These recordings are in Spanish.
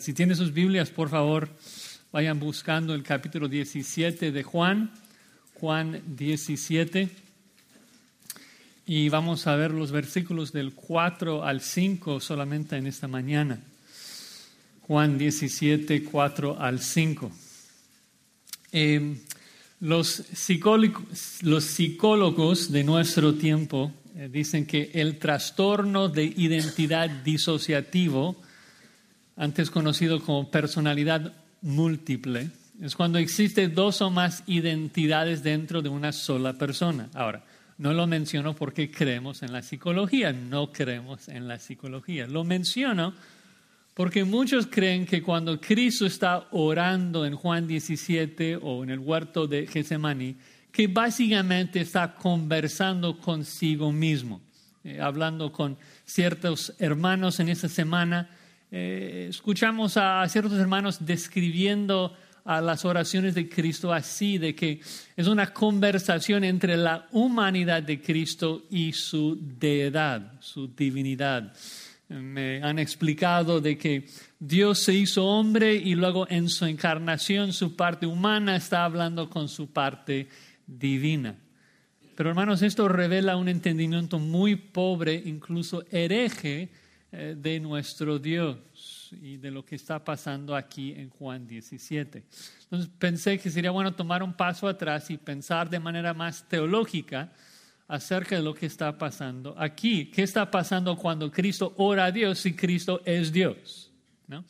Si tienen sus Biblias, por favor, vayan buscando el capítulo 17 de Juan, Juan 17, y vamos a ver los versículos del 4 al 5 solamente en esta mañana. Juan 17, 4 al 5. Eh, los, psicólogos, los, psicólogos, de nuestro tiempo eh, dicen que el trastorno de identidad disociativo antes conocido como personalidad múltiple, es cuando existe dos o más identidades dentro de una sola persona. Ahora, no lo menciono porque creemos en la psicología, no creemos en la psicología. Lo menciono porque muchos creen que cuando Cristo está orando en Juan 17 o en el huerto de Getsemaní, que básicamente está conversando consigo mismo, eh, hablando con ciertos hermanos en esa semana eh, escuchamos a ciertos hermanos describiendo a las oraciones de Cristo así, de que es una conversación entre la humanidad de Cristo y su deidad, su divinidad. Me han explicado de que Dios se hizo hombre y luego en su encarnación su parte humana está hablando con su parte divina. Pero hermanos, esto revela un entendimiento muy pobre, incluso hereje, de nuestro Dios y de lo que está pasando aquí en Juan 17. Entonces pensé que sería bueno tomar un paso atrás y pensar de manera más teológica acerca de lo que está pasando aquí. ¿Qué está pasando cuando Cristo ora a Dios si Cristo es Dios? ¿No?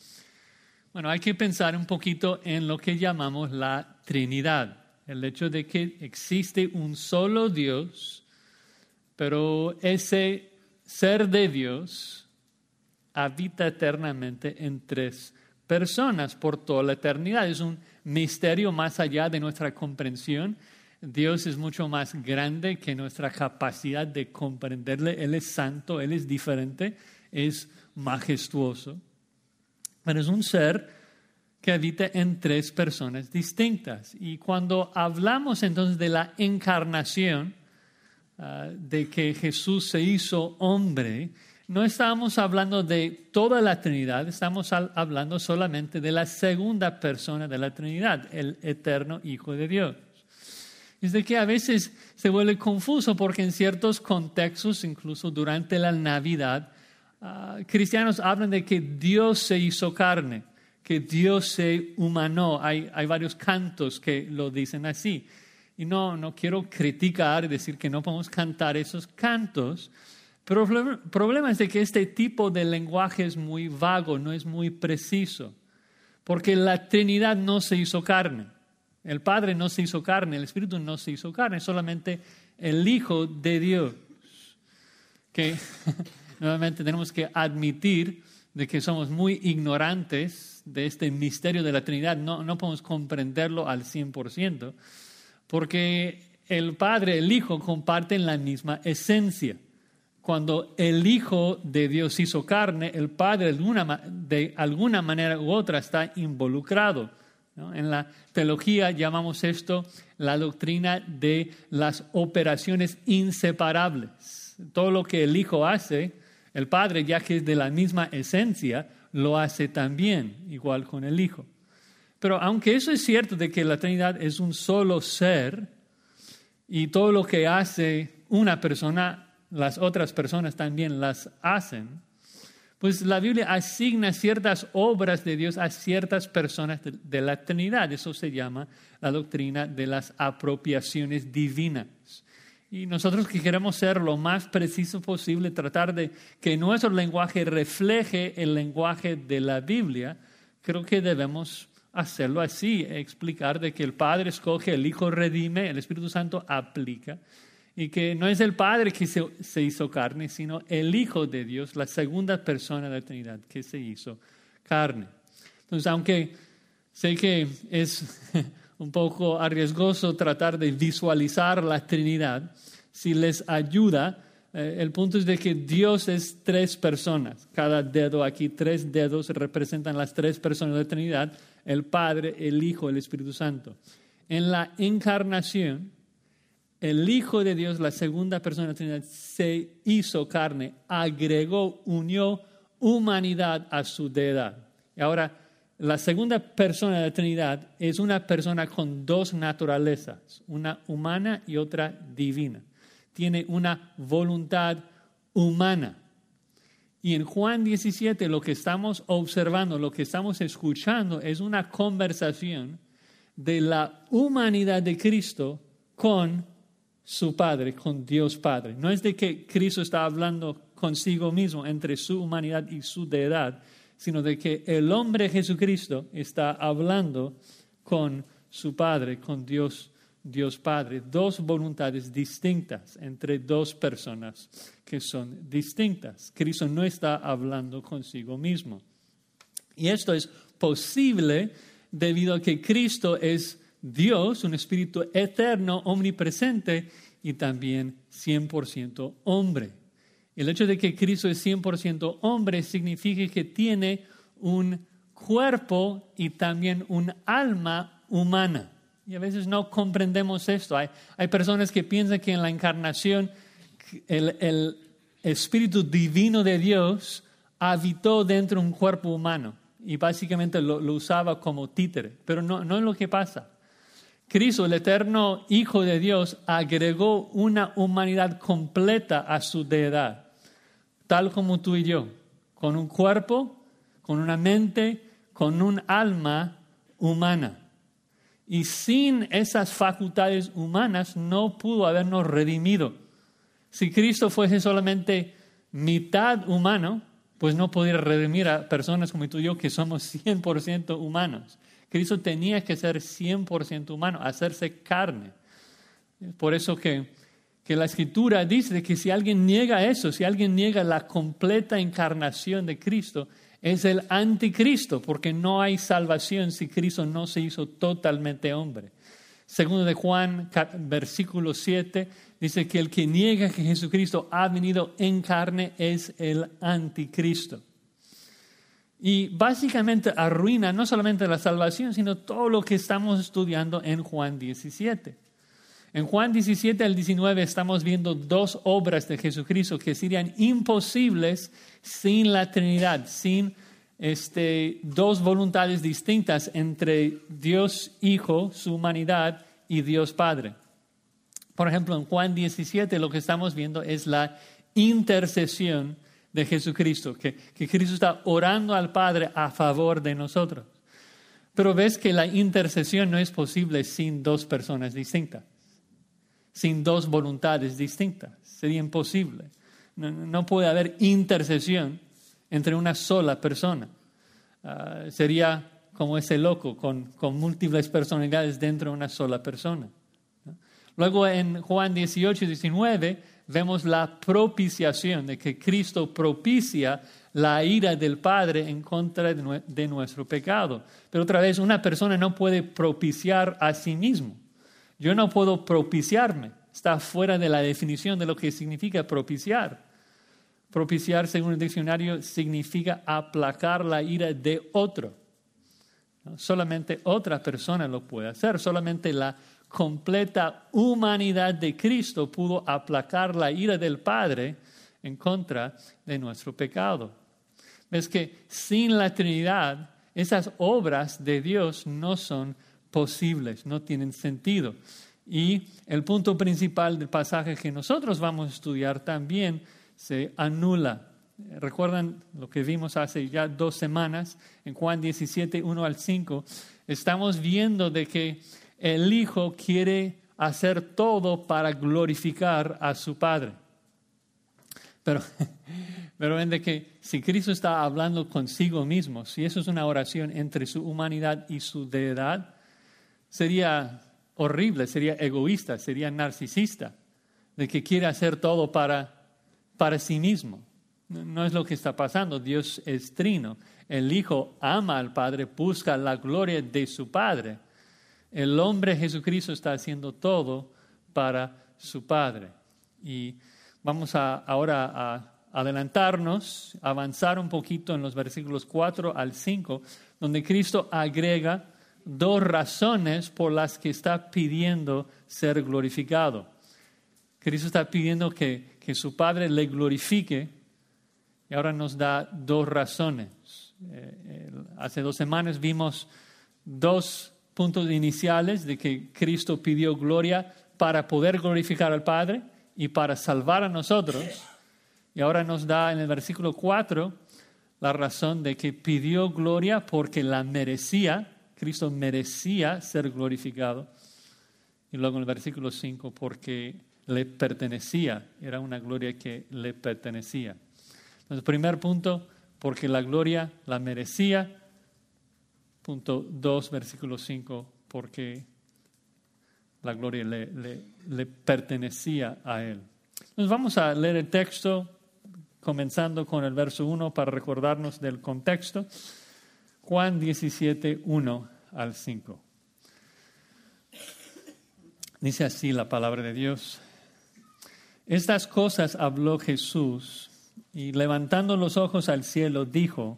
Bueno, hay que pensar un poquito en lo que llamamos la Trinidad. El hecho de que existe un solo Dios, pero ese ser de Dios habita eternamente en tres personas por toda la eternidad. Es un misterio más allá de nuestra comprensión. Dios es mucho más grande que nuestra capacidad de comprenderle. Él es santo, Él es diferente, es majestuoso. Pero es un ser que habita en tres personas distintas. Y cuando hablamos entonces de la encarnación, ah, de que Jesús se hizo hombre, no estamos hablando de toda la Trinidad, estamos hablando solamente de la segunda persona de la Trinidad, el eterno Hijo de Dios. Es de que a veces se vuelve confuso porque en ciertos contextos, incluso durante la Navidad, ah, cristianos hablan de que Dios se hizo carne, que Dios se humanó. Hay, hay varios cantos que lo dicen así. Y no, no quiero criticar y decir que no podemos cantar esos cantos, pero el problema es de que este tipo de lenguaje es muy vago, no es muy preciso, porque la Trinidad no se hizo carne. El Padre no se hizo carne, el Espíritu no se hizo carne, solamente el Hijo de Dios. Que nuevamente tenemos que admitir de que somos muy ignorantes de este misterio de la Trinidad, no, no podemos comprenderlo al 100%, porque el Padre el Hijo comparten la misma esencia cuando el Hijo de Dios hizo carne, el Padre de alguna, manera u otra está involucrado. En la teología llamamos esto la doctrina de las operaciones inseparables. Todo lo que el Hijo hace, el Padre, ya que es de la misma esencia, lo hace también, igual con el Hijo. Pero aunque eso es cierto de que la Trinidad es un solo ser y todo lo que hace una persona las otras personas también las hacen, pues la Biblia asigna ciertas obras de Dios a ciertas personas de, la Trinidad. Eso se llama la doctrina de las apropiaciones divinas. Y nosotros que queremos ser lo más preciso posible, tratar de que nuestro lenguaje refleje el lenguaje de la Biblia, creo que debemos hacerlo así, explicar de que el Padre escoge, el Hijo redime, el Espíritu Santo aplica y que no es el Padre que se, hizo carne, sino el Hijo de Dios, la segunda persona de la Trinidad que se hizo carne. Entonces, aunque sé que es un poco arriesgoso tratar de visualizar la Trinidad, si les ayuda, eh, el punto es de que Dios es tres personas. Cada dedo aquí, tres dedos representan las tres personas de la Trinidad, el Padre, el Hijo, el Espíritu Santo. En la encarnación, el Hijo de Dios, la segunda persona de la Trinidad, se hizo carne, agregó, unió humanidad a su deidad. Y ahora, la segunda persona de la Trinidad es una persona con dos naturalezas, una humana y otra divina. Tiene una voluntad humana. Y en Juan 17 lo que estamos observando, lo que estamos escuchando es una conversación de la humanidad de Cristo con su Padre, con Dios Padre. No es de que Cristo está hablando consigo mismo entre su humanidad y su deidad, sino de que el hombre Jesucristo está hablando con su Padre, con Dios, Dios Padre. Dos voluntades distintas entre dos personas que son distintas. Cristo no está hablando consigo mismo. Y esto es posible debido a que Cristo es Dios, un espíritu eterno, omnipresente y también 100% hombre. El hecho de que Cristo es 100% hombre significa que tiene un cuerpo y también un alma humana. Y a veces no comprendemos esto. Hay, hay personas que piensan que en la encarnación el, el Espíritu Divino de Dios habitó dentro de un cuerpo humano y básicamente lo, usaba como títere, pero no, no es lo que pasa. Cristo, el eterno Hijo de Dios, agregó una humanidad completa a su deidad, tal como tú y yo, con un cuerpo, con una mente, con un alma humana. Y sin esas facultades humanas no pudo habernos redimido. Si Cristo fuese solamente mitad humano, pues no podía redimir a personas como tú y yo que somos 100% humanos. Cristo tenía que ser 100% humano, hacerse carne. Por eso que, que la escritura dice que si alguien niega eso, si alguien niega la completa encarnación de Cristo, es el anticristo, porque no hay salvación si Cristo no se hizo totalmente hombre. Segundo de Juan, versículo 7, dice que el que niega que Jesucristo ha venido en carne es el anticristo. Y básicamente arruina no solamente la salvación, sino todo lo que estamos estudiando en Juan 17. En Juan 17 al 19 estamos viendo dos obras de Jesucristo que serían imposibles sin la Trinidad, sin este, dos voluntades distintas entre Dios Hijo, su humanidad, y Dios Padre. Por ejemplo, en Juan 17 lo que estamos viendo es la intercesión de Jesucristo, que, que Cristo está orando al Padre a favor de nosotros. Pero ves que la intercesión no es posible sin dos personas distintas, sin dos voluntades distintas. Sería imposible. no puede haber intercesión entre una sola persona. Ah, sería como ese loco con, con, múltiples personalidades dentro de una sola persona. Luego en Juan 18 y 19 vemos la propiciación, de que Cristo propicia la ira del Padre en contra de, nuestro pecado. Pero otra vez, una persona no puede propiciar a sí mismo. Yo no puedo propiciarme. Está fuera de la definición de lo que significa propiciar. Propiciar, según el diccionario, significa aplacar la ira de otro. Solamente otra persona lo puede hacer, solamente la completa humanidad de Cristo pudo aplacar la ira del Padre en contra de nuestro pecado. Ves que sin la Trinidad esas obras de Dios no son posibles, no tienen sentido. Y el punto principal del pasaje que nosotros vamos a estudiar también se anula. Recuerdan lo que vimos hace ya dos semanas en Juan 17, 1 al 5. Estamos viendo de que el Hijo quiere hacer todo para glorificar a su Padre. Pero, pero ven de que si Cristo está hablando consigo mismo, si eso es una oración entre su humanidad y su deidad, sería horrible, sería egoísta, sería narcisista, de que quiere hacer todo para para sí mismo. No es lo que está pasando. Dios es trino. El Hijo ama al Padre, busca la gloria de su Padre. El hombre Jesucristo está haciendo todo para su Padre. Y vamos a, ahora a adelantarnos, avanzar un poquito en los versículos 4 al 5, donde Cristo agrega dos razones por las que está pidiendo ser glorificado. Cristo está pidiendo que, que su Padre le glorifique y ahora nos da dos razones. Eh, hace dos semanas vimos dos puntos iniciales de que Cristo pidió gloria para poder glorificar al Padre y para salvar a nosotros. Y ahora nos da en el versículo 4 la razón de que pidió gloria porque la merecía, Cristo merecía ser glorificado. Y luego en el versículo 5 porque le pertenecía, era una gloria que le pertenecía. Entonces, primer punto, porque la gloria la merecía. Punto 2, versículo 5, porque la gloria le, le, pertenecía a él. Entonces vamos a leer el texto, comenzando con el verso 1 para recordarnos del contexto. Juan 17, 1 al 5. Dice así la palabra de Dios. Estas cosas habló Jesús y levantando los ojos al cielo dijo,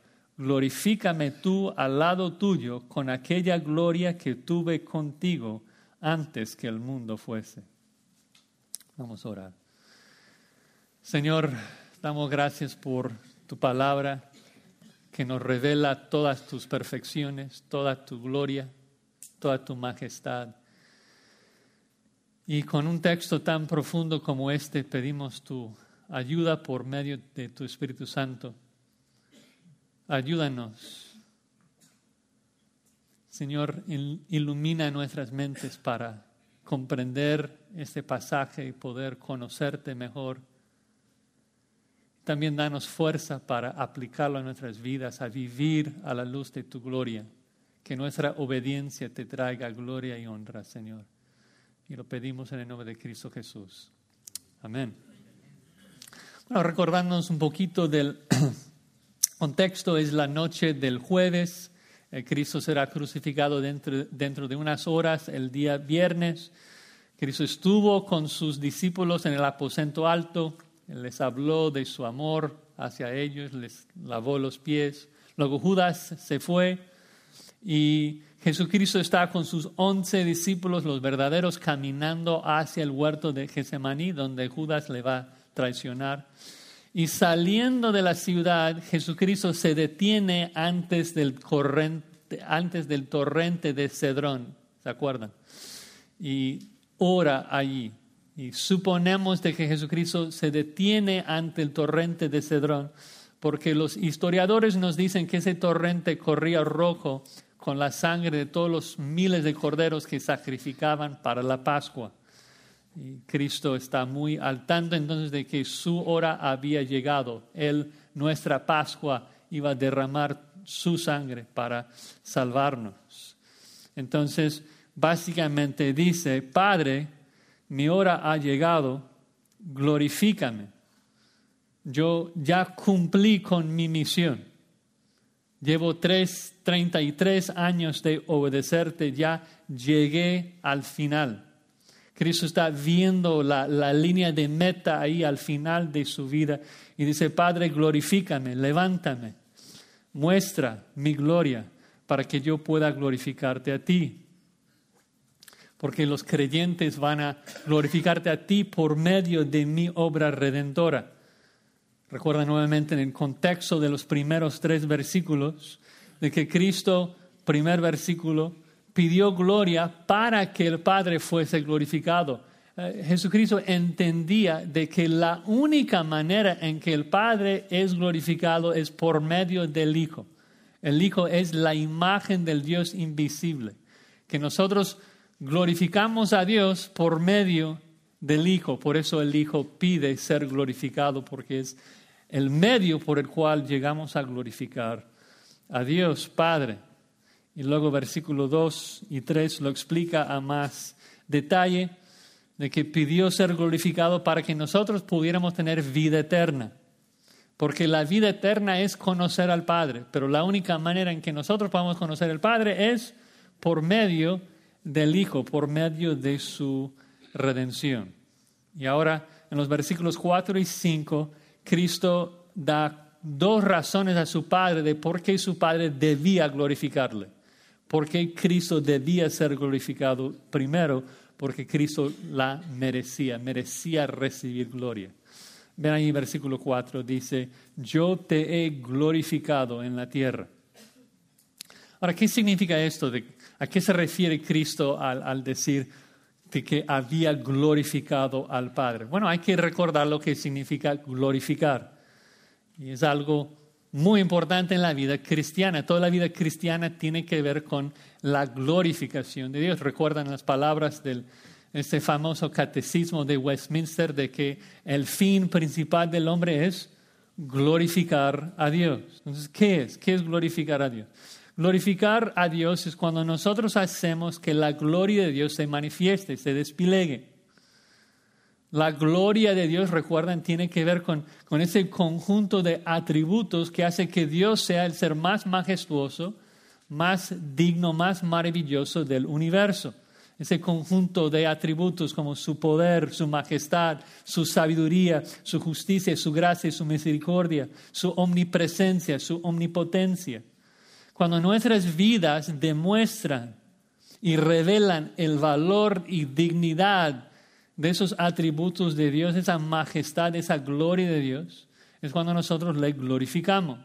glorifícame tú al lado tuyo con aquella gloria que tuve contigo antes que el mundo fuese. Vamos a orar. Señor, damos gracias por tu palabra que nos revela todas tus perfecciones, toda tu gloria, toda tu majestad. Y con un texto tan profundo como este pedimos tu ayuda por medio de tu Espíritu Santo. Ayúdanos. Señor, ilumina nuestras mentes para comprender este pasaje y poder conocerte mejor. También danos fuerza para aplicarlo a nuestras vidas, a vivir a la luz de tu gloria. Que nuestra obediencia te traiga gloria y honra, Señor. Y lo pedimos en el nombre de Cristo Jesús. Amén. Bueno, recordándonos un poquito del contexto, es la noche del jueves. Eh, Cristo será crucificado dentro, dentro de unas horas, el día viernes. Cristo estuvo con sus discípulos en el aposento alto, les habló de su amor hacia ellos, les lavó los pies. Luego Judas se fue y Jesucristo está con sus once discípulos, los verdaderos, caminando hacia el huerto de Getsemaní, donde Judas le va a traicionar. Y saliendo de la ciudad, Jesucristo se detiene antes del, antes del torrente de Cedrón, ¿se acuerdan? Y ora allí. Y suponemos de que Jesucristo se detiene ante el torrente de Cedrón, porque los historiadores nos dicen que ese torrente corría rojo con la sangre de todos los miles de corderos que sacrificaban para la Pascua. Y Cristo está muy al tanto entonces de que su hora había llegado. Él, nuestra Pascua, iba a derramar su sangre para salvarnos. Entonces, básicamente dice, Padre, mi hora ha llegado, glorifícame. Yo ya cumplí con mi misión. Llevo tres, 33 años de obedecerte, ya llegué al final. Cristo está viendo la, la, línea de meta ahí al final de su vida y dice, Padre, glorifícame, levántame, muestra mi gloria para que yo pueda glorificarte a ti. Porque los creyentes van a glorificarte a ti por medio de mi obra redentora. Recuerda nuevamente en el contexto de los primeros tres versículos de que Cristo, primer versículo, pidió gloria para que el Padre fuese glorificado. Eh, Jesucristo entendía de que la única manera en que el Padre es glorificado es por medio del Hijo. El Hijo es la imagen del Dios invisible, que nosotros glorificamos a Dios por medio del Hijo. Por eso el Hijo pide ser glorificado, porque es el medio por el cual llegamos a glorificar a Dios Padre. Y luego versículo 2 y 3 lo explica a más detalle de que pidió ser glorificado para que nosotros pudiéramos tener vida eterna, porque la vida eterna es conocer al Padre, pero la única manera en que nosotros podamos conocer al Padre es por medio del Hijo, por medio de su redención. Y ahora, en los versículos 4 y 5, Cristo da dos razones a su Padre de por qué su Padre debía glorificarle. ¿Por qué Cristo debía ser glorificado? Primero, porque Cristo la merecía, merecía recibir gloria. Ven ahí, versículo 4, dice, yo te he glorificado en la tierra. Ahora, ¿qué significa esto? ¿A qué se refiere Cristo al, decir que había glorificado al Padre? Bueno, hay que recordar lo que significa glorificar. Y es algo muy importante en la vida cristiana. Toda la vida cristiana tiene que ver con la glorificación de Dios. Recuerdan las palabras del este famoso catecismo de Westminster de que el fin principal del hombre es glorificar a Dios. Entonces, ¿qué es? ¿Qué es glorificar a Dios? Glorificar a Dios es cuando nosotros hacemos que la gloria de Dios se manifieste, se despliegue. La gloria de Dios, recuerdan, tiene que ver con, con ese conjunto de atributos que hace que Dios sea el ser más majestuoso, más digno, más maravilloso del universo ese conjunto de atributos como su poder, su majestad, su sabiduría, su justicia, su gracia y su misericordia, su omnipresencia, su omnipotencia. Cuando nuestras vidas demuestran y revelan el valor y dignidad de esos atributos de Dios, esa majestad, esa gloria de Dios, es cuando nosotros le glorificamos.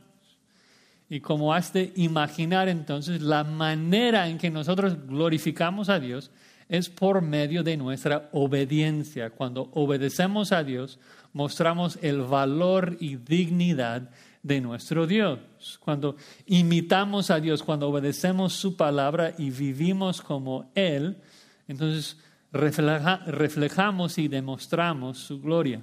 Y como has de imaginar entonces, la manera en que nosotros glorificamos a Dios es por medio de nuestra obediencia. Cuando obedecemos a Dios, mostramos el valor y dignidad de nuestro Dios. Cuando imitamos a Dios, cuando obedecemos su palabra y vivimos como Él, entonces reflejamos y demostramos su gloria.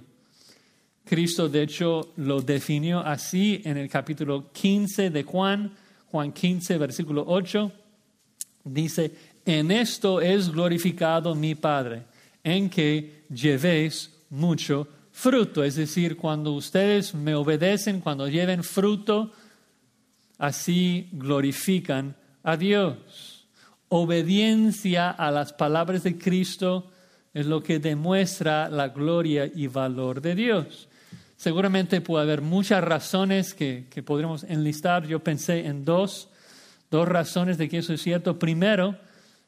Cristo, de hecho, lo definió así en el capítulo 15 de Juan, Juan 15, versículo 8. Dice, en esto es glorificado mi Padre, en que llevéis mucho fruto. Es decir, cuando ustedes me obedecen, cuando lleven fruto, así glorifican a Dios. Obediencia a las palabras de Cristo es lo que demuestra la gloria y valor de Dios. Seguramente puede haber muchas razones que, que podremos enlistar. Yo pensé en dos, dos razones de que eso es cierto. Primero,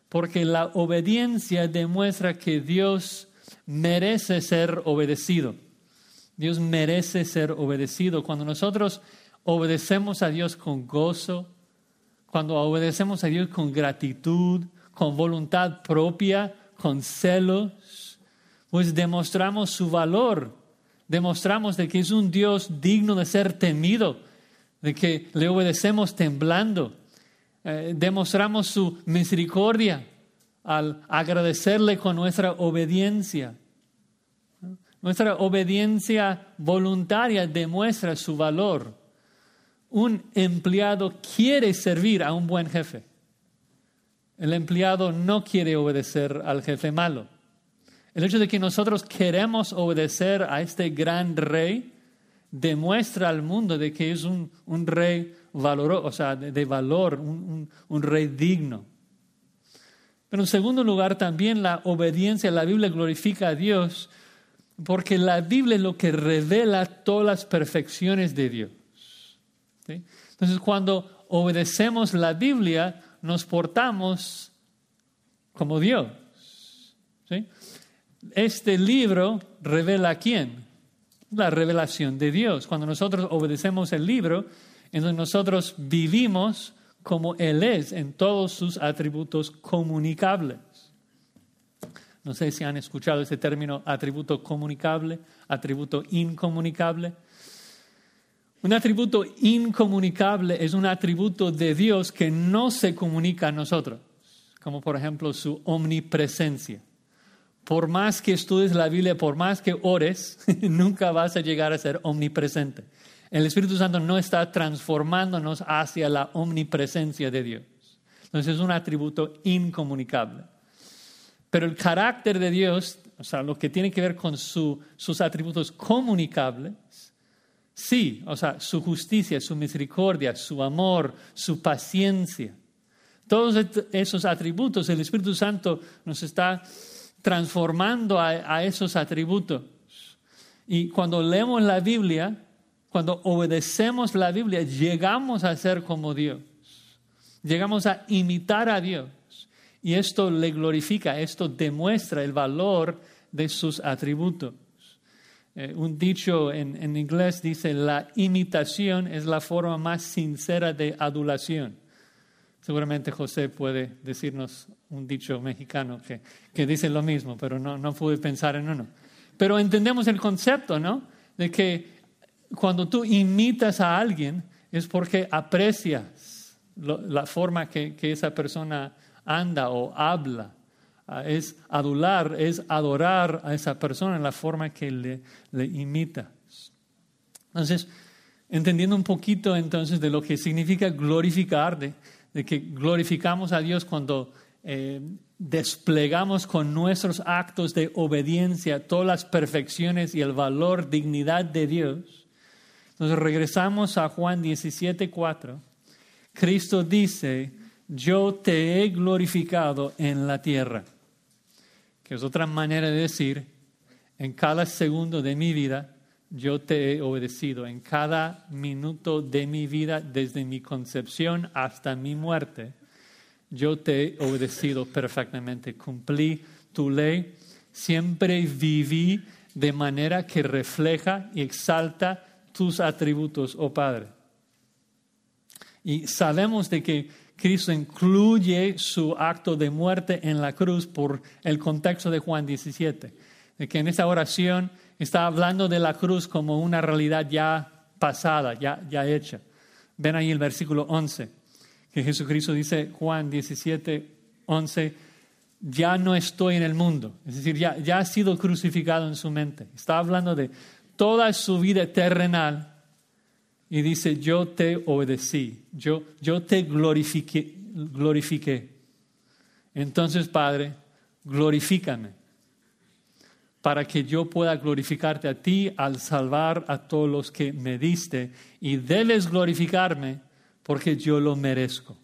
porque la obediencia demuestra que Dios merece ser obedecido. Dios merece ser obedecido. Cuando nosotros obedecemos a Dios con gozo, cuando obedecemos a Dios con gratitud, con voluntad propia, con celos, pues demostramos su valor, demostramos de que es un Dios digno de ser temido, de que le obedecemos temblando. Eh, demostramos su misericordia al agradecerle con nuestra obediencia. Nuestra obediencia voluntaria demuestra su valor. Un empleado quiere servir a un buen jefe. El empleado no quiere obedecer al jefe malo. El hecho de que nosotros queremos obedecer a este gran rey demuestra al mundo de que es un, un rey valoroso, o sea, de, valor, un, un, rey digno. Pero en segundo lugar, también la obediencia, la Biblia glorifica a Dios porque la Biblia es lo que revela todas las perfecciones de Dios. Entonces, cuando obedecemos la Biblia, nos portamos como Dios. Este libro revela quién? La revelación de Dios. Cuando nosotros obedecemos el libro, entonces nosotros vivimos como Él es en todos sus atributos comunicables. No sé si han escuchado ese término atributo comunicable, atributo incomunicable. Un atributo incomunicable es un atributo de Dios que no se comunica a nosotros, como por ejemplo su omnipresencia. Por más que estudies la Biblia, por más que ores, nunca vas a llegar a ser omnipresente. El Espíritu Santo no está transformándonos hacia la omnipresencia de Dios. Entonces es un atributo incomunicable. Pero el carácter de Dios, o sea, lo que tiene que ver con sus atributos comunicables, Sí, o sea, su justicia, su misericordia, su amor, su paciencia. Todos esos atributos, el Espíritu Santo nos está transformando a, esos atributos. Y cuando leemos la Biblia, cuando obedecemos la Biblia, llegamos a ser como Dios. Llegamos a imitar a Dios. Y esto le glorifica, esto demuestra el valor de sus atributos. Eh, un dicho en, en, inglés dice, la imitación es la forma más sincera de adulación. Seguramente José puede decirnos un dicho mexicano que, que dice lo mismo, pero no, no pude pensar en uno. Pero entendemos el concepto, ¿no? De que cuando tú imitas a alguien es porque aprecias la forma que, que esa persona anda o habla. Ah, es adular, es adorar a esa persona en la forma que le, le imita. Entonces, entendiendo un poquito entonces de lo que significa glorificar, de, de que glorificamos a Dios cuando eh, desplegamos con nuestros actos de obediencia todas las perfecciones y el valor, dignidad de Dios. Entonces regresamos a Juan 17, 4. Cristo dice, yo te he glorificado en la tierra, que es otra manera de decir, en cada segundo de mi vida yo te he obedecido en cada minuto de mi vida, desde mi concepción hasta mi muerte. Yo te he obedecido perfectamente, cumplí tu ley, siempre viví de manera que refleja y exalta tus atributos, oh Padre. Y sabemos de que Cristo incluye su acto de muerte en la cruz por el contexto de Juan 17, de que en esta oración está hablando de la cruz como una realidad ya pasada, ya, ya hecha. Ven ahí el versículo 11, que Jesucristo dice, Juan 17, 11, ya no estoy en el mundo, es decir, ya, ya ha sido crucificado en su mente. Está hablando de toda su vida terrenal y dice, yo te obedecí, yo, yo te glorifiqué, glorifiqué. Entonces, Padre, glorifícame para que yo pueda glorificarte a ti al salvar a todos los que me diste. Y debes glorificarme porque yo lo merezco.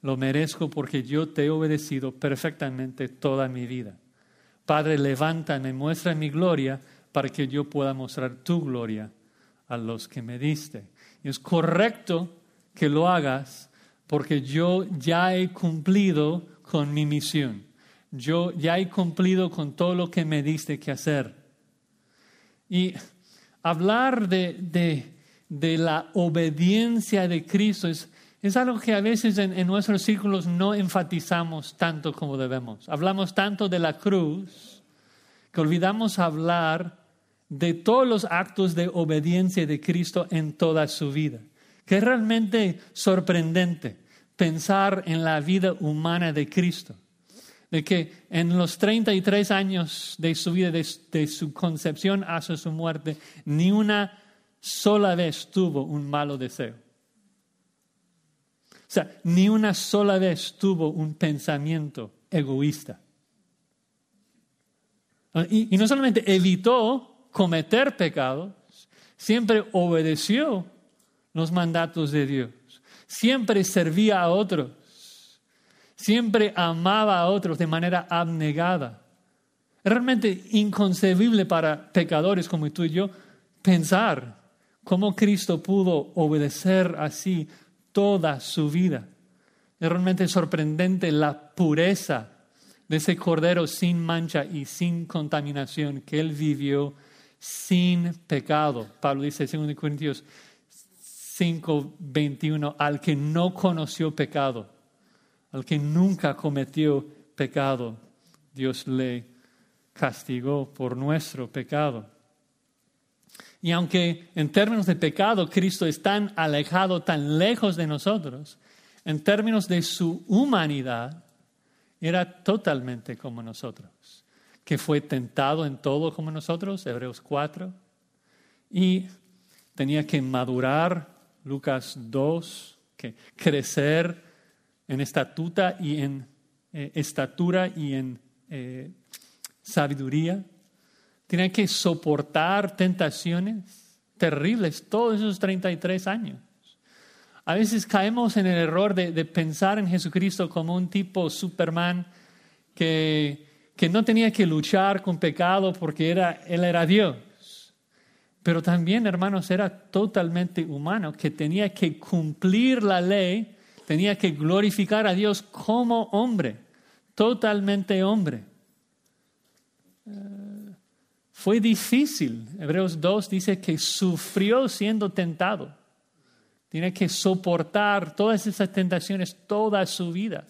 Lo merezco porque yo te he obedecido perfectamente toda mi vida. Padre, levántame, muestra mi gloria para que yo pueda mostrar tu gloria a los que me diste. Es correcto que lo hagas porque yo ya he cumplido con mi misión yo ya he cumplido con todo lo que me diste que hacer. Y hablar de, la obediencia de Cristo es, algo que a veces en, en, nuestros círculos no enfatizamos tanto como debemos. Hablamos tanto de la cruz que olvidamos hablar de todos los actos de obediencia de Cristo en toda su vida. Que es realmente sorprendente pensar en la vida humana de Cristo de que en los 33 años de su vida, de, su concepción hasta su muerte, ni una sola vez tuvo un malo deseo. O sea, ni una sola vez tuvo un pensamiento egoísta. Y, no solamente evitó cometer pecados, siempre obedeció los mandatos de Dios, siempre servía a otros, Siempre amaba a otros de manera abnegada. Realmente inconcebible para pecadores como tú y yo pensar cómo Cristo pudo obedecer así toda su vida. Es realmente sorprendente la pureza de ese cordero sin mancha y sin contaminación que él vivió sin pecado. Pablo dice en 2 Corintios 5, 21, al que no conoció pecado al que nunca cometió pecado, Dios le castigó por nuestro pecado. Y aunque en términos de pecado Cristo es tan alejado, tan lejos de nosotros, en términos de su humanidad, era totalmente como nosotros, que fue tentado en todo como nosotros, Hebreos 4, y tenía que madurar, Lucas 2, que crecer en estatura y en eh, estatura y en eh, sabiduría. Tiene que soportar tentaciones, terribles todos esos 33 años. A veces caemos en el error de, pensar en Jesucristo como un tipo Superman que, que, no tenía que luchar con pecado porque era, Él era Dios. Pero también, hermanos, era totalmente humano, que tenía que cumplir la ley, tenía que glorificar a Dios como hombre, totalmente hombre. Eh, fue difícil. Hebreos 2 dice que sufrió siendo tentado. Tiene que soportar todas esas tentaciones toda su vida.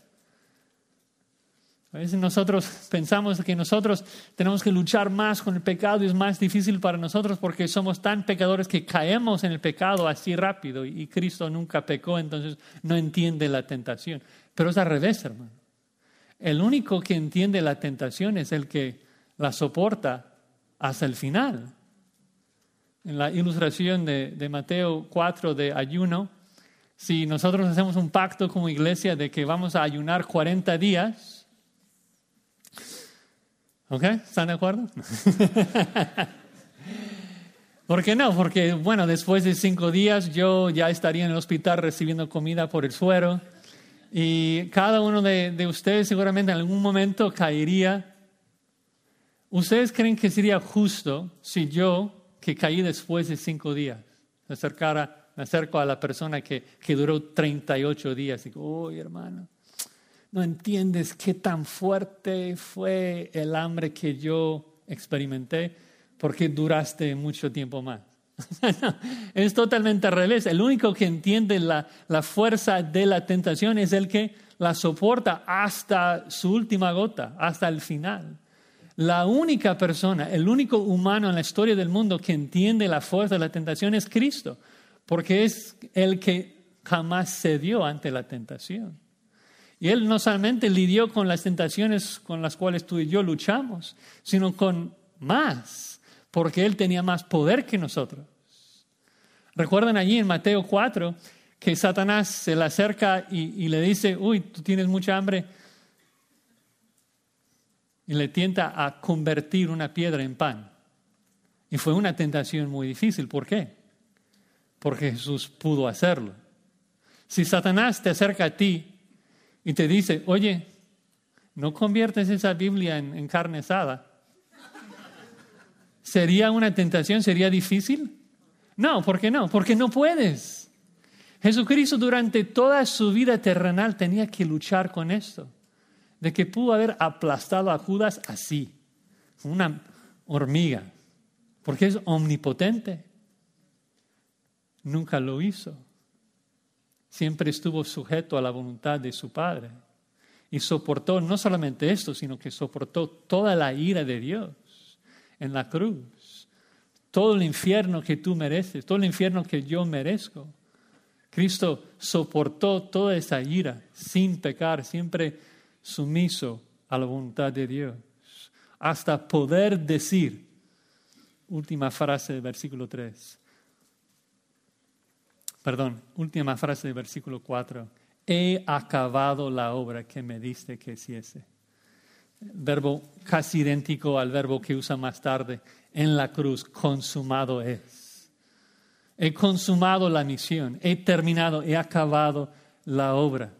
A veces nosotros pensamos que nosotros tenemos que luchar más con el pecado y es más difícil para nosotros porque somos tan pecadores que caemos en el pecado así rápido y Cristo nunca pecó, entonces no entiende la tentación. Pero es al revés, hermano. El único que entiende la tentación es el que la soporta hasta el final en la ilustración de, Mateo 4 de ayuno, si nosotros hacemos un pacto como iglesia de que vamos a ayunar 40 días, ¿ok? ¿Están de acuerdo? ¿Por qué no? Porque, bueno, después de cinco días yo ya estaría en el hospital recibiendo comida por el suero y cada uno de, de ustedes seguramente en algún momento caería. ¿Ustedes creen que sería justo si yo que caí después de cinco días. Me, acercara, me acerco a la persona que, que duró 38 días y digo, uy hermano, no entiendes qué tan fuerte fue el hambre que yo experimenté porque duraste mucho tiempo más. es totalmente al. El único que entiende la, la fuerza de la tentación es el que la soporta hasta su última gota, hasta el final. La única persona, el único humano en la historia del mundo que entiende la fuerza de la tentación es Cristo, porque es el que jamás cedió ante la tentación. Y Él no solamente lidió con las tentaciones con las cuales tú y yo luchamos, sino con más, porque Él tenía más poder que nosotros. Recuerdan allí en Mateo 4 que Satanás se le acerca y, y le dice, uy, tú tienes mucha hambre, y le tienta a convertir una piedra en pan. Y fue una tentación muy difícil. ¿Por qué? Porque Jesús pudo hacerlo. Si Satanás te acerca a ti y te dice, oye, no conviertes esa Biblia en, carne asada, ¿sería una tentación? ¿Sería difícil? No, ¿por qué no? Porque no puedes. Jesucristo durante toda su vida terrenal tenía que luchar con esto de que pudo haber aplastado a Judas así, una hormiga, porque es omnipotente. Nunca lo hizo. Siempre estuvo sujeto a la voluntad de su Padre. Y soportó no solamente esto, sino que soportó toda la ira de Dios en la cruz. Todo el infierno que tú mereces, todo el infierno que yo merezco. Cristo soportó toda esa ira sin pecar, siempre sumiso a la voluntad de Dios, hasta poder decir, última frase del versículo 3, perdón, última frase del versículo 4, he acabado la obra que me diste que hiciese. Verbo casi idéntico al verbo que usa más tarde en la cruz, consumado es. He consumado la misión, he terminado, he acabado la obra.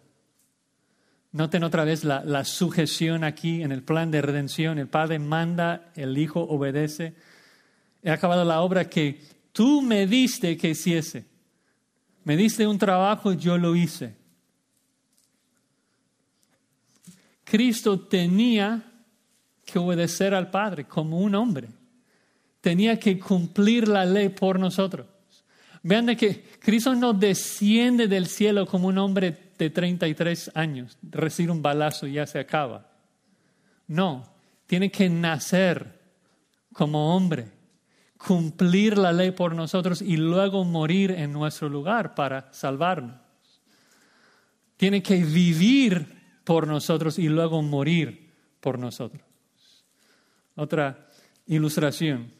Noten otra vez la, sujeción aquí en el plan de redención. El Padre manda, el Hijo obedece. He acabado la obra que tú me diste que hiciese. Me diste un trabajo, yo lo hice. Cristo tenía que obedecer al Padre como un hombre. Tenía que cumplir la ley por nosotros. Vean de que Cristo no desciende del cielo como un hombre de 33 años, recibe un balazo y ya se acaba. No, tiene que nacer como hombre, cumplir la ley por nosotros y luego morir en nuestro lugar para salvarnos. Tiene que vivir por nosotros y luego morir por nosotros. Otra ilustración.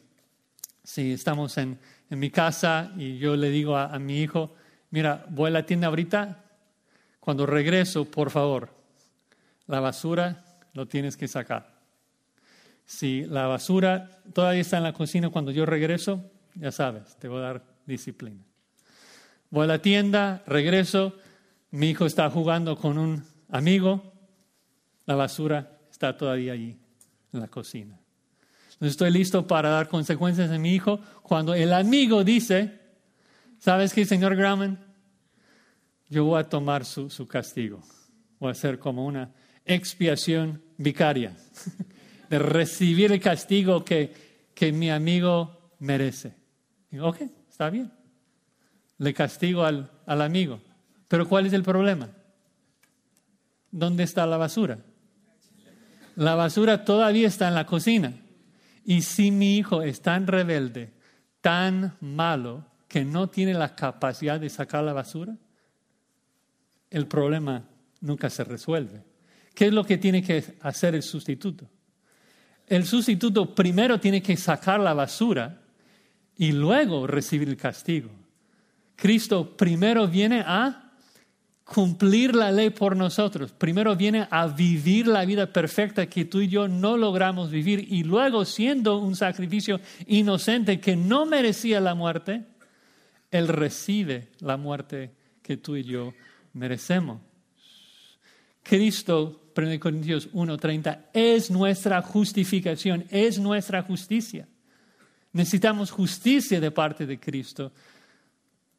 Si estamos en, mi casa y yo le digo a, a mi hijo, mira, voy a la tienda ahorita, cuando regreso, por favor, la basura lo tienes que sacar. Si la basura todavía está en la cocina cuando yo regreso, ya sabes, te voy a dar disciplina. Voy a la tienda, regreso, mi hijo está jugando con un amigo, la basura está todavía allí en la cocina. Entonces estoy listo para dar consecuencias a mi hijo cuando el amigo dice, ¿sabes qué, señor Grauman? Yo voy a tomar su, su castigo. Voy a hacer como una expiación vicaria de recibir el castigo que, que mi amigo merece. Ok, está bien. Le castigo al, al amigo. Pero ¿cuál es el problema? ¿Dónde está la basura? La basura todavía está en la cocina. Y si mi hijo es tan rebelde, tan malo, que no tiene la capacidad de sacar la basura, el problema nunca se resuelve. ¿Qué es lo que tiene que hacer el sustituto? El sustituto primero tiene que sacar la basura y luego recibir el castigo. Cristo primero viene a cumplir la ley por nosotros. Primero viene a vivir la vida perfecta que tú y yo no logramos vivir y luego siendo un sacrificio inocente que no merecía la muerte, Él recibe la muerte que tú y yo merecemos. Cristo, 1 Corintios 1:30, es nuestra justificación, es nuestra justicia. Necesitamos justicia de parte de Cristo,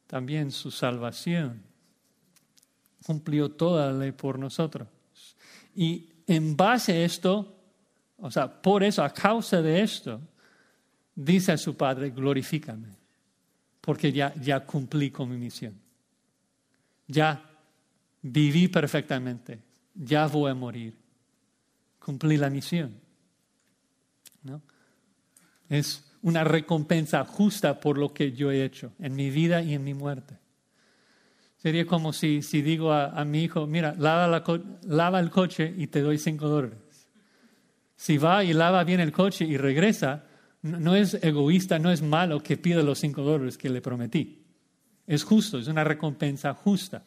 también su salvación cumplió toda la ley por nosotros. Y en base a esto, o sea, por eso, a causa de esto, dice a su Padre, glorifícame, porque ya, ya cumplí con mi misión. Ya viví perfectamente, ya voy a morir. Cumplí la misión. ¿No? Es una recompensa justa por lo que yo he hecho en mi vida y en mi muerte. Sería como si, si digo a, mi hijo, mira, lava, el coche y te doy cinco dólares. Si va y lava bien el coche y regresa, no es egoísta, no es malo que pida los cinco dólares que le prometí. Es justo, es una recompensa justa.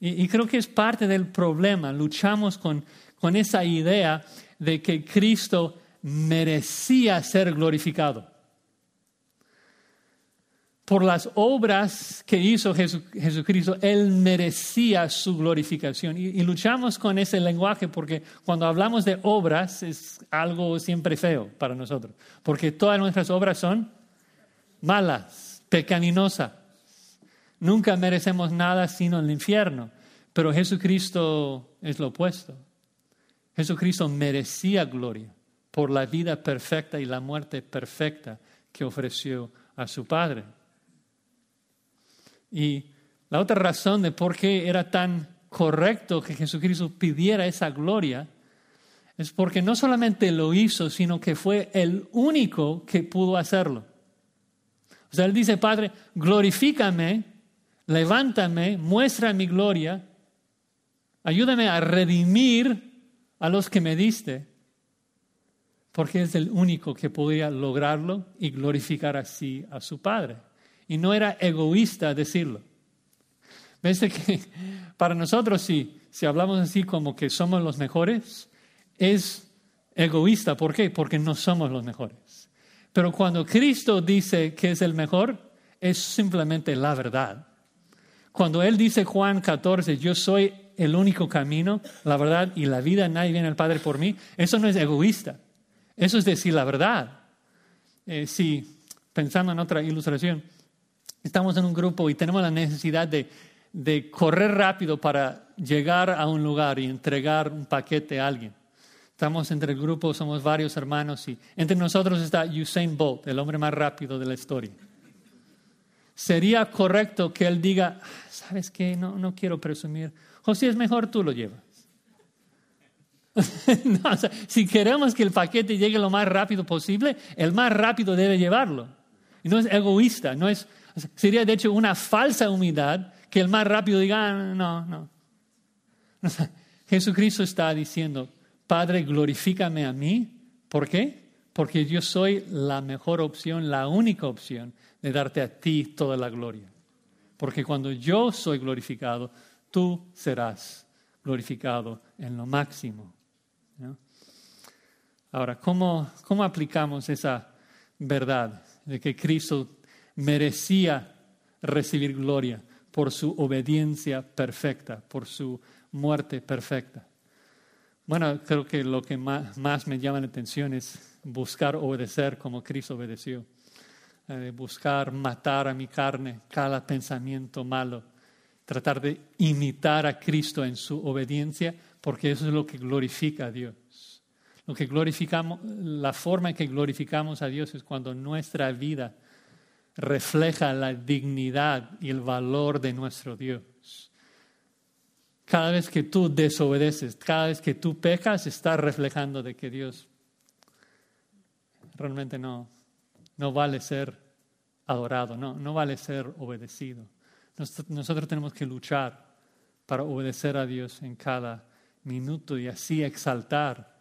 Y, creo que es parte del problema. Luchamos con, con esa idea de que Cristo merecía ser glorificado por las obras que hizo Jesucristo, Él merecía su glorificación. Y, luchamos con ese lenguaje porque cuando hablamos de obras es algo siempre feo para nosotros, porque todas nuestras obras son malas, pecaminosas. Nunca merecemos nada sino el infierno, pero Jesucristo es lo opuesto. Jesucristo merecía gloria por la vida perfecta y la muerte perfecta que ofreció a su Padre. Y la otra razón de por qué era tan correcto que Jesucristo pidiera esa gloria es porque no solamente lo hizo, sino que fue el único que pudo hacerlo. O sea, él dice, Padre, glorifícame, levántame, muestra mi gloria, ayúdame a redimir a los que me diste, porque es el único que podía lograrlo y glorificar así a su Padre. Y no era egoísta decirlo. ¿Ves que para nosotros si, si hablamos así como que somos los mejores, es egoísta. ¿Por qué? Porque no somos los mejores. Pero cuando Cristo dice que es el mejor, es simplemente la verdad. Cuando Él dice Juan 14, yo soy el único camino, la verdad y la vida, nadie viene al Padre por mí, eso no es egoísta. Eso es decir la verdad. Eh, si pensando en otra ilustración, estamos en un grupo y tenemos la necesidad de, de correr rápido para llegar a un lugar y entregar un paquete a alguien. Estamos entre el grupo, somos varios hermanos y entre nosotros está Usain Bolt, el hombre más rápido de la historia. Sería correcto que él diga, ¿sabes qué? No, no quiero presumir. José, es mejor tú lo llevas. no, si queremos que el paquete llegue lo más rápido posible, el más rápido debe llevarlo. Y no es egoísta, no es, Sería de hecho una falsa humildad que el más rápido diga, ah, no, no. Jesucristo está diciendo, Padre, glorifícame a mí. ¿Por qué? Porque yo soy la mejor opción, la única opción de darte a ti toda la gloria. Porque cuando yo soy glorificado, tú serás glorificado en lo máximo. Ahora, ¿cómo, ¿cómo aplicamos esa verdad de que Cristo merecía recibir gloria por su obediencia perfecta, por su muerte perfecta. Bueno, creo que lo que más, me llama la atención es buscar obedecer como Cristo obedeció. Eh, buscar matar a mi carne, cada pensamiento malo. Tratar de imitar a Cristo en su obediencia, porque eso es lo que glorifica a Dios. Lo que glorificamos, la forma en que glorificamos a Dios es cuando nuestra vida refleja la dignidad y el valor de nuestro Dios. Cada vez que tú desobedeces, cada vez que tú pecas, estás reflejando de que Dios realmente no, no vale ser adorado, no, no vale ser obedecido. Nosotros tenemos que luchar para obedecer a Dios en cada minuto y así exaltar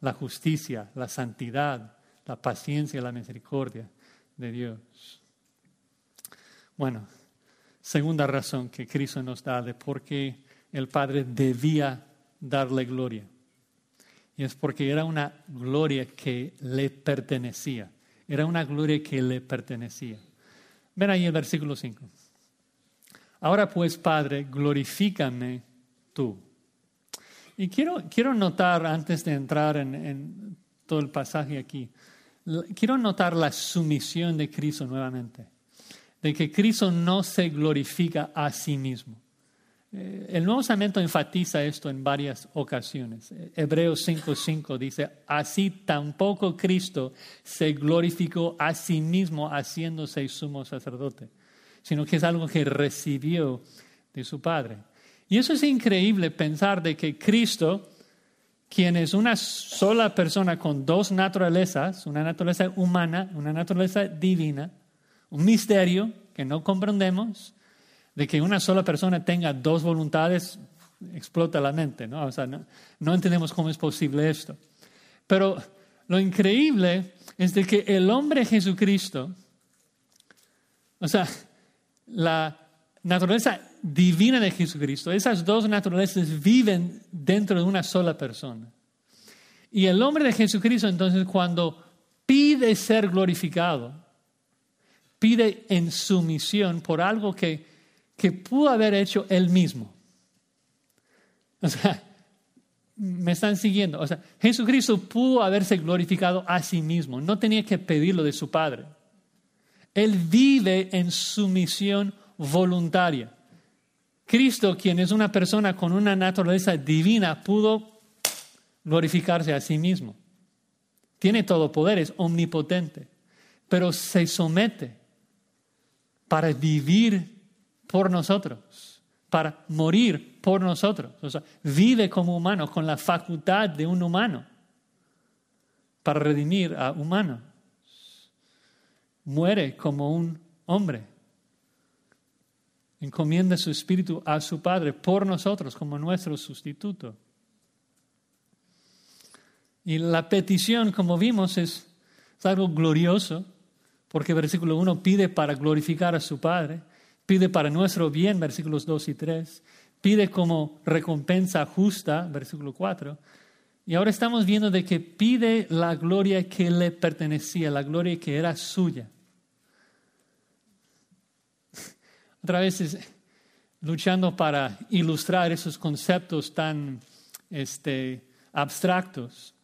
la justicia, la santidad, la paciencia y la misericordia de Dios. Bueno, segunda razón que Cristo nos da de por qué el Padre debía darle gloria. Y es porque era una gloria que le pertenecía. Era una gloria que le pertenecía. Ven ahí el versículo 5. Ahora pues, Padre, glorifícame tú. Y quiero, quiero notar, antes de entrar en, en todo el pasaje aquí, quiero notar la sumisión de Cristo nuevamente de que Cristo no se glorifica a sí mismo. Eh, el Nuevo Testamento enfatiza esto en varias ocasiones. Hebreos 5:5 dice, así tampoco Cristo se glorificó a sí mismo haciéndose sumo sacerdote, sino que es algo que recibió de su Padre. Y eso es increíble pensar de que Cristo, quien es una sola persona con dos naturalezas, una naturaleza humana, una naturaleza divina, un misterio que no comprendemos, de que una sola persona tenga dos voluntades, explota la mente, ¿no? O sea, no, entendemos cómo es posible esto. Pero lo increíble es de que el hombre Jesucristo, o sea, la naturaleza divina de Jesucristo, esas dos naturalezas viven dentro de una sola persona. Y el hombre de Jesucristo entonces cuando pide ser glorificado, pide en sumisión por algo que, que pudo haber hecho él mismo. O sea, me están siguiendo. O sea, Jesucristo pudo haberse glorificado a sí mismo, no tenía que pedirlo de su Padre. Él vive en sumisión voluntaria. Cristo, quien es una persona con una naturaleza divina, pudo glorificarse a sí mismo. Tiene todo poder, es omnipotente, pero se somete para vivir por nosotros, para morir por nosotros. O sea, vive como humano, con la facultad de un humano, para redimir a humanos. Muere como un hombre. Encomienda su espíritu a su Padre por nosotros como nuestro sustituto. Y la petición, como vimos, es, es algo glorioso porque versículo 1 pide para glorificar a su Padre, pide para nuestro bien, versículos 2 y 3, pide como recompensa justa, versículo 4. Y ahora estamos viendo de que pide la gloria que le pertenecía, la gloria que era suya. Otra vez luchando para ilustrar esos conceptos tan este, abstractos.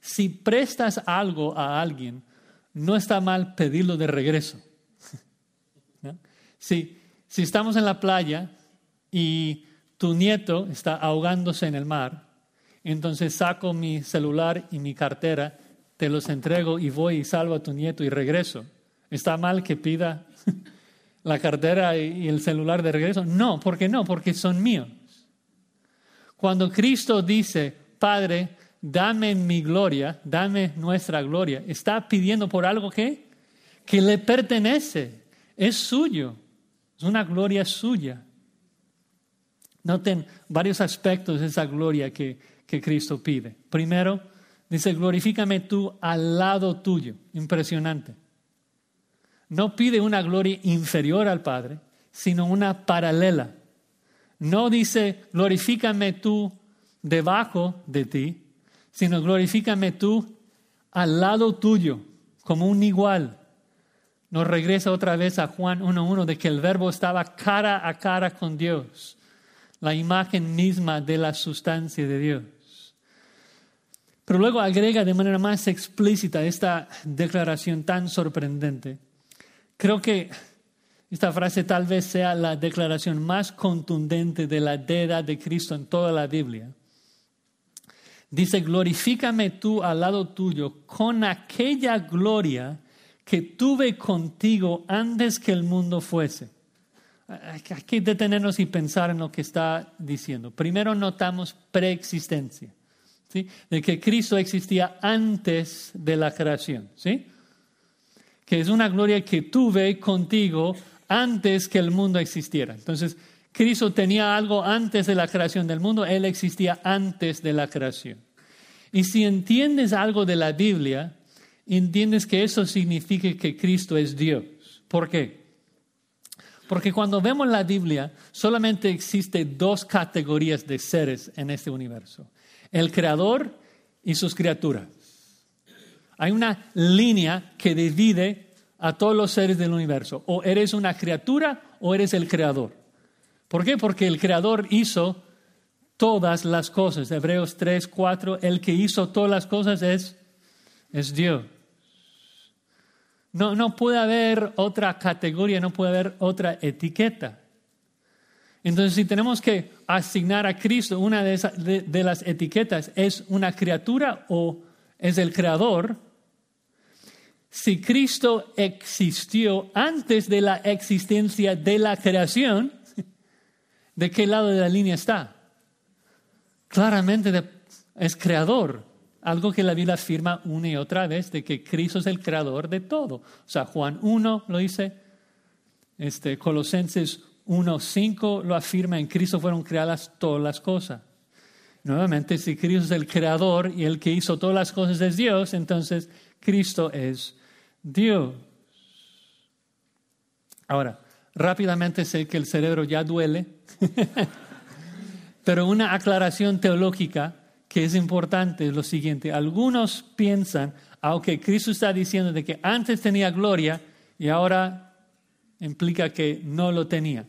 Si prestas algo a alguien, no está mal pedirlo de regreso. Si, estamos en la playa y tu nieto está ahogándose en el mar, entonces saco mi celular y mi cartera, te los entrego y voy y salvo a tu nieto y regreso. ¿Está mal que pida la cartera y el celular de regreso? No, ¿por qué no? Porque son míos. Cuando Cristo dice, Padre, dame mi gloria, dame nuestra gloria. Está pidiendo por algo que le pertenece, es suyo, es una gloria suya. Noten varios aspectos de esa gloria que, que Cristo pide. Primero, dice, glorifícame tú al lado tuyo. Impresionante. No pide una gloria inferior al Padre, sino una paralela. No dice, glorifícame tú debajo de ti, sino glorifícame tú al lado tuyo, como un igual. Nos regresa otra vez a Juan 1.1 de que el verbo estaba cara a cara con Dios, la imagen misma de la sustancia de Dios. Pero luego agrega de manera más explícita esta declaración tan sorprendente. Creo que esta frase tal vez sea la declaración más contundente de la deidad de Cristo en toda la Biblia. Dice, glorifícame tú al lado tuyo con aquella gloria que tuve contigo antes que el mundo fuese. Hay que detenernos y pensar en lo que está diciendo. Primero notamos preexistencia, ¿sí? de que Cristo existía antes de la creación, ¿sí? que es una gloria que tuve contigo antes que el mundo existiera. Entonces, Cristo tenía algo antes de la creación del mundo, Él existía antes de la creación. Y si entiendes algo de la Biblia, entiendes que eso significa que Cristo es Dios. ¿Por qué? Porque cuando vemos la Biblia, solamente existen dos categorías de seres en este universo. El creador y sus criaturas. Hay una línea que divide a todos los seres del universo. O eres una criatura o eres el creador. ¿Por qué? Porque el creador hizo todas las cosas. Hebreos 3, 4, el que hizo todas las cosas es, es Dios. No, no puede haber otra categoría, no puede haber otra etiqueta. Entonces, si tenemos que asignar a Cristo una de, de las etiquetas, ¿es una criatura o es el creador? si Cristo existió antes de la existencia de la creación, ¿de qué lado de la línea está? Claramente es creador, algo que la Biblia afirma una y otra vez de que Cristo es el creador de todo. O sea, Juan 1 lo dice, este, Colosenses 1.5 lo afirma, en Cristo fueron creadas todas las cosas. Nuevamente, si Cristo es el creador y el que hizo todas las cosas es Dios, entonces Cristo es Dios. Ahora, rápidamente sé que el cerebro ya duele, pero una aclaración teológica es importante es lo siguiente. Algunos piensan, aunque Cristo está diciendo de que antes tenía gloria y ahora implica que no lo tenía.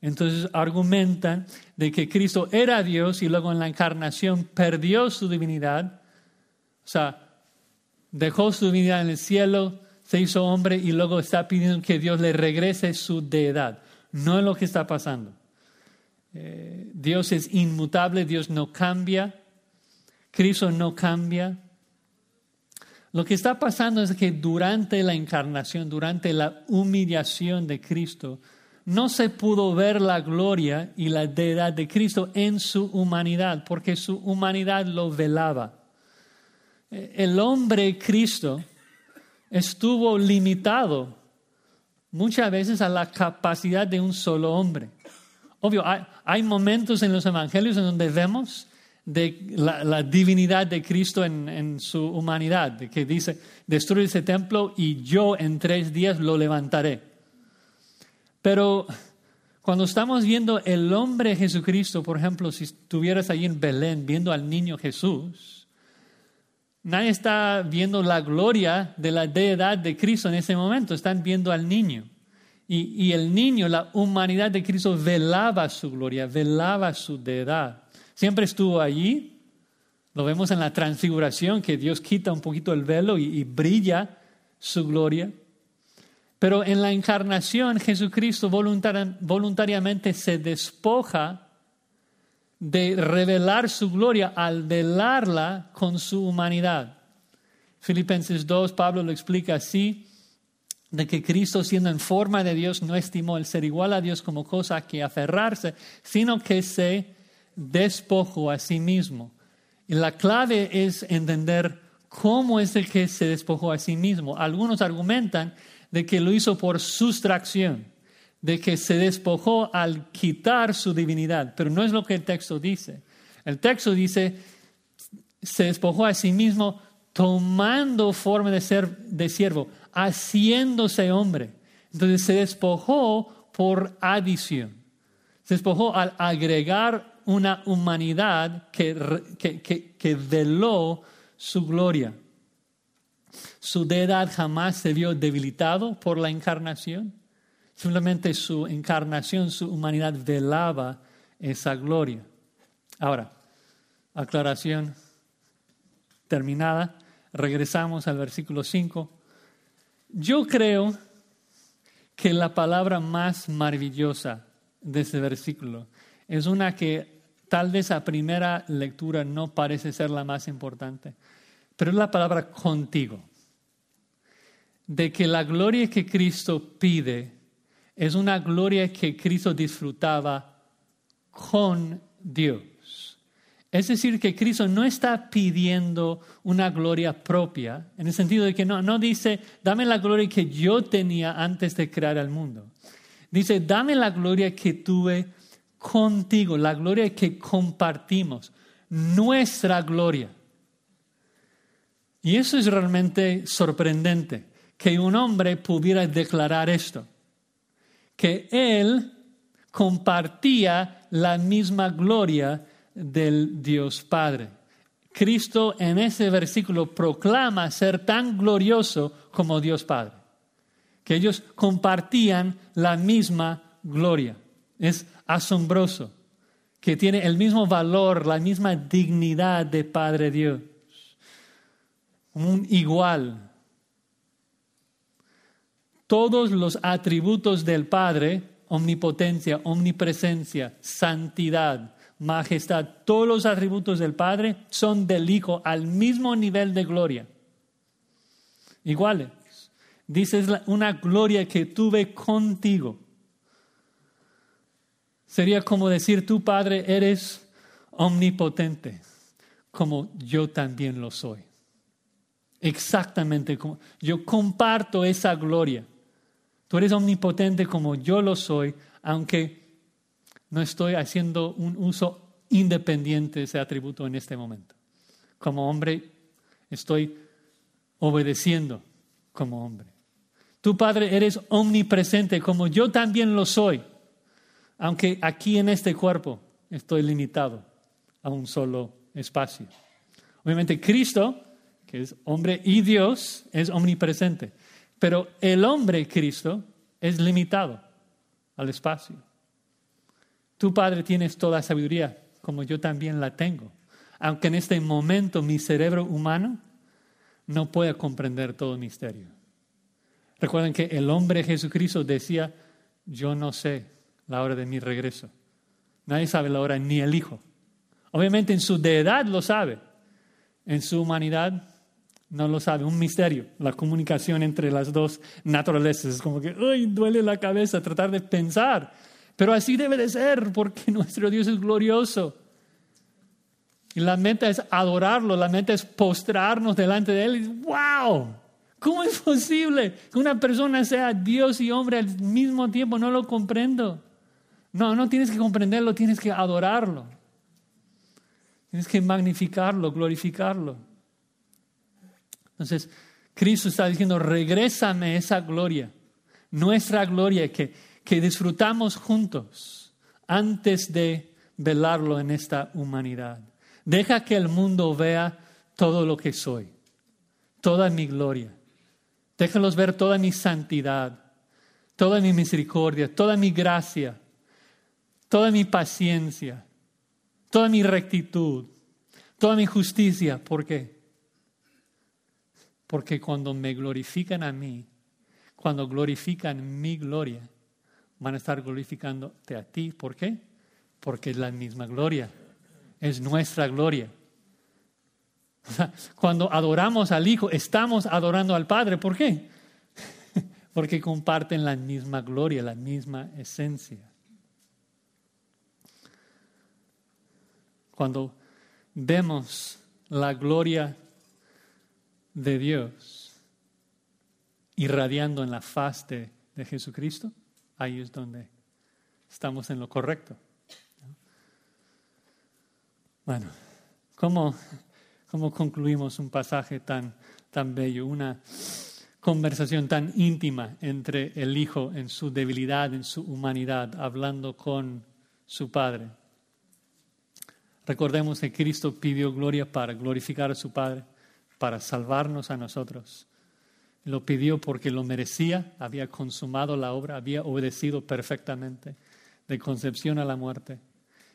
Entonces argumentan de que Cristo era Dios y luego en la encarnación perdió su divinidad, o sea, dejó su divinidad en el cielo, se hizo hombre y luego está pidiendo que Dios le regrese su deidad. No es lo que está pasando. Eh, Dios es inmutable, Dios no cambia, Cristo no cambia. Lo que está pasando es que durante la encarnación, durante la humillación de Cristo, no se pudo ver la gloria y la deidad de Cristo en su humanidad, porque su humanidad lo velaba. Eh, el hombre Cristo estuvo limitado muchas veces a la capacidad de un solo hombre. Obvio, hay, momentos en los evangelios en donde vemos de la, divinidad de Cristo en, en, su humanidad, que dice, destruye ese templo y yo en tres días lo levantaré. Pero cuando estamos viendo el hombre Jesucristo, por ejemplo, si estuvieras ahí en Belén viendo al niño Jesús, Nadie está viendo la gloria de la deidad de Cristo en ese momento, están viendo al niño. Y, el niño, la humanidad de Cristo, velaba su gloria, velaba su deidad. Siempre estuvo allí. Lo vemos en la transfiguración, que Dios quita un poquito el velo y, brilla su gloria. Pero en la encarnación, Jesucristo voluntariamente se despoja de revelar su gloria al velarla con su humanidad. Filipenses 2, Pablo lo explica así, de que Cristo siendo en forma de Dios no estimó el ser igual a Dios como cosa que aferrarse, sino que se despojó a sí mismo. Y la clave es entender cómo es el que se despojó a sí mismo. Algunos argumentan de que lo hizo por sustracción de que se despojó al quitar su divinidad, pero no es lo que el texto dice. El texto dice, se despojó a sí mismo tomando forma de ser de siervo, haciéndose hombre. Entonces se despojó por adición. Se despojó al agregar una humanidad que, que veló su gloria. Su deidad jamás se vio debilitado por la encarnación. Simplemente su encarnación, su humanidad velaba esa gloria. Ahora, aclaración terminada. Regresamos al versículo 5. Yo creo que la palabra más maravillosa de ese versículo es una que tal vez a primera lectura no parece ser la más importante, pero es la palabra contigo. De que la gloria que Cristo pide es una gloria que Cristo disfrutaba con Dios. Es decir, que Cristo no está pidiendo una gloria propia, en el sentido de que no, no dice, dame la gloria que yo tenía antes de crear el mundo. Dice, dame la gloria que tuve contigo, la gloria que compartimos, nuestra gloria. Y eso es realmente sorprendente, que un hombre pudiera declarar esto, que él compartía la misma gloria del Dios Padre. Cristo en ese versículo proclama ser tan glorioso como Dios Padre, que ellos compartían la misma gloria. Es asombroso, que tiene el mismo valor, la misma dignidad de Padre Dios, un igual. Todos los atributos del Padre, omnipotencia, omnipresencia, santidad, majestad, todos los atributos del Padre son del Hijo al mismo nivel de gloria. Iguales. Dices una gloria que tuve contigo. Sería como decir, tu Padre eres omnipotente, como yo también lo soy. Exactamente como yo comparto esa gloria. Tú eres omnipotente como yo lo soy, aunque no estoy haciendo un uso independiente de ese atributo en este momento. Como hombre, estoy obedeciendo como hombre. Tu Padre eres omnipresente como yo también lo soy, aunque aquí en este cuerpo estoy limitado a un solo espacio. Obviamente Cristo, que es hombre y Dios, es omnipresente, pero el hombre Cristo es limitado al espacio. Tu Padre tienes toda sabiduría, como yo también la tengo. Aunque en este momento mi cerebro humano no pueda comprender todo misterio. Recuerden que el hombre Jesucristo decía, yo no sé la hora de mi regreso. Nadie sabe la hora, ni el Hijo. Obviamente en su deidad lo sabe, en su humanidad no lo sabe, un misterio, la comunicación entre las dos naturalezas. Es como que, uy, duele la cabeza tratar de pensar pero así debe de ser porque nuestro Dios es glorioso. Y la meta es adorarlo, la meta es postrarnos delante de Él. Y, ¡Wow! ¿Cómo es posible que una persona sea Dios y hombre al mismo tiempo? No lo comprendo. No, no tienes que comprenderlo, tienes que adorarlo. Tienes que magnificarlo, glorificarlo. Entonces, Cristo está diciendo, regrésame esa gloria, nuestra gloria que que disfrutamos juntos antes de velarlo en esta humanidad. Deja que el mundo vea todo lo que soy, toda mi gloria. Déjalos ver toda mi santidad, toda mi misericordia, toda mi gracia, toda mi paciencia, toda mi rectitud, toda mi justicia. ¿Por qué? Porque cuando me glorifican a mí, cuando glorifican mi gloria, van a estar glorificándote a ti. ¿Por qué? Porque es la misma gloria, es nuestra gloria. Cuando adoramos al Hijo, estamos adorando al Padre. ¿Por qué? Porque comparten la misma gloria, la misma esencia. Cuando vemos la gloria de Dios irradiando en la faz de, de Jesucristo, ahí es donde estamos en lo correcto. Bueno, ¿cómo, cómo concluimos un pasaje tan, tan bello, una conversación tan íntima entre el Hijo en su debilidad, en su humanidad, hablando con su Padre? Recordemos que Cristo pidió gloria para glorificar a su Padre, para salvarnos a nosotros. Lo pidió porque lo merecía, había consumado la obra, había obedecido perfectamente, de concepción a la muerte,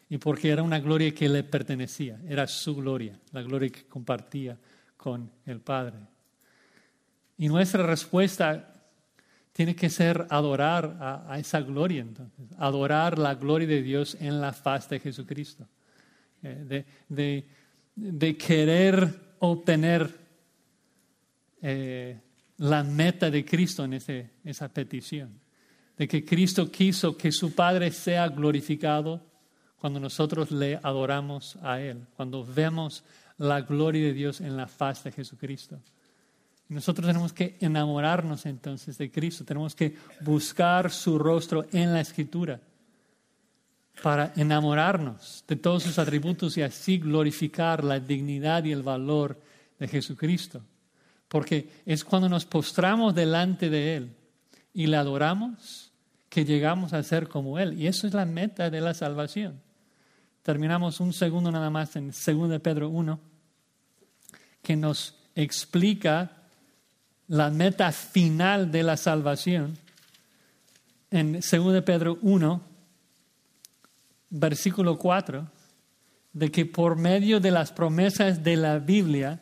y porque era una gloria que le pertenecía, era su gloria, la gloria que compartía con el Padre. Y nuestra respuesta tiene que ser adorar a, esa gloria, entonces, adorar la gloria de Dios en la faz de Jesucristo, eh, de, querer obtener eh, la meta de Cristo en ese, esa petición, de que Cristo quiso que su Padre sea glorificado cuando nosotros le adoramos a Él, cuando vemos la gloria de Dios en la faz de Jesucristo. Nosotros tenemos que enamorarnos entonces de Cristo, tenemos que buscar su rostro en la Escritura para enamorarnos de todos sus atributos y así glorificar la dignidad y el valor de Jesucristo. Porque es cuando nos postramos delante de Él y le adoramos que llegamos a ser como Él. Y eso es la meta de la salvación. Terminamos un segundo nada más en 2 Pedro 1, que nos explica la meta final de la salvación en 2 Pedro 1, versículo 4, de que por medio de las promesas de la Biblia,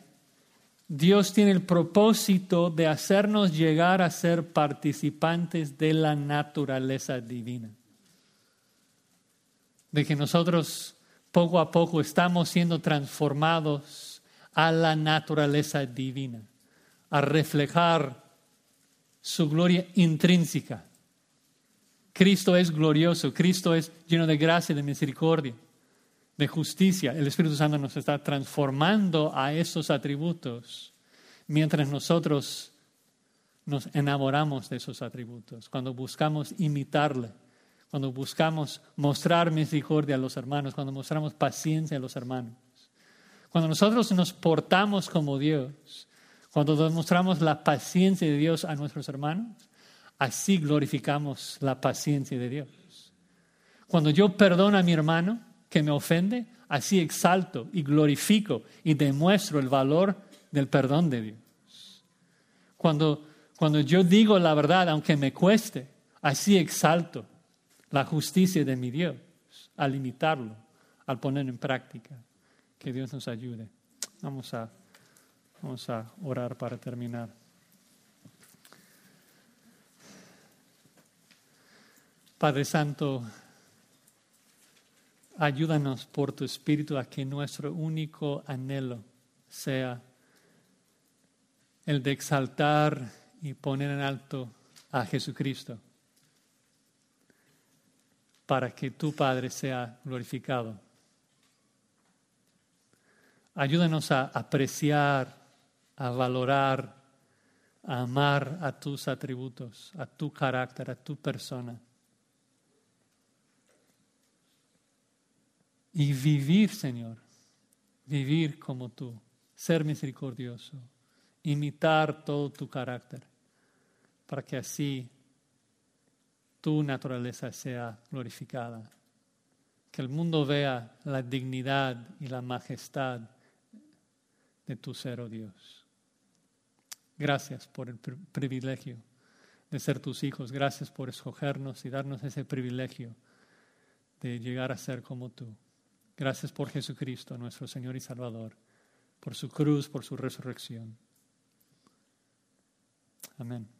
Dios tiene el propósito de hacernos llegar a ser participantes de la naturaleza divina. De que nosotros poco a poco estamos siendo transformados a la naturaleza divina a reflejar su gloria intrínseca. Cristo es glorioso, Cristo es lleno de gracia, de misericordia, de justicia. El Espíritu Santo nos está transformando a esos atributos mientras nosotros nos enamoramos de esos atributos, cuando buscamos imitarle, cuando buscamos mostrar misericordia a los hermanos, cuando mostramos paciencia a los hermanos. Cuando nosotros nos portamos como Dios, cuando demostramos la paciencia de Dios a nuestros hermanos, así glorificamos la paciencia de Dios. Cuando yo perdono a mi hermano que me ofende, así exalto y glorifico y demuestro el valor del perdón de Dios. Cuando, cuando yo digo la verdad, aunque me cueste, así exalto la justicia de mi Dios al imitarlo, al poner en práctica. Que Dios nos ayude. Vamos a Vamos a orar para terminar. Padre Santo, ayúdanos por tu Espíritu a que nuestro único anhelo sea el de exaltar y poner en alto a Jesucristo, para que tu Padre sea glorificado. Ayúdanos a apreciar a valorar, a amar a tus atributos, a tu carácter, a tu persona. Y vivir, Señor, vivir como tú, ser misericordioso, imitar todo tu carácter, para que así tu naturaleza sea glorificada. Que el mundo vea la dignidad y la majestad de tu ser, oh Dios. Gracias por el privilegio de ser tus hijos. Gracias por escogernos y darnos ese privilegio de llegar a ser como tú. Gracias por Jesucristo, nuestro Señor y Salvador, por su cruz, por su resurrección. Amén.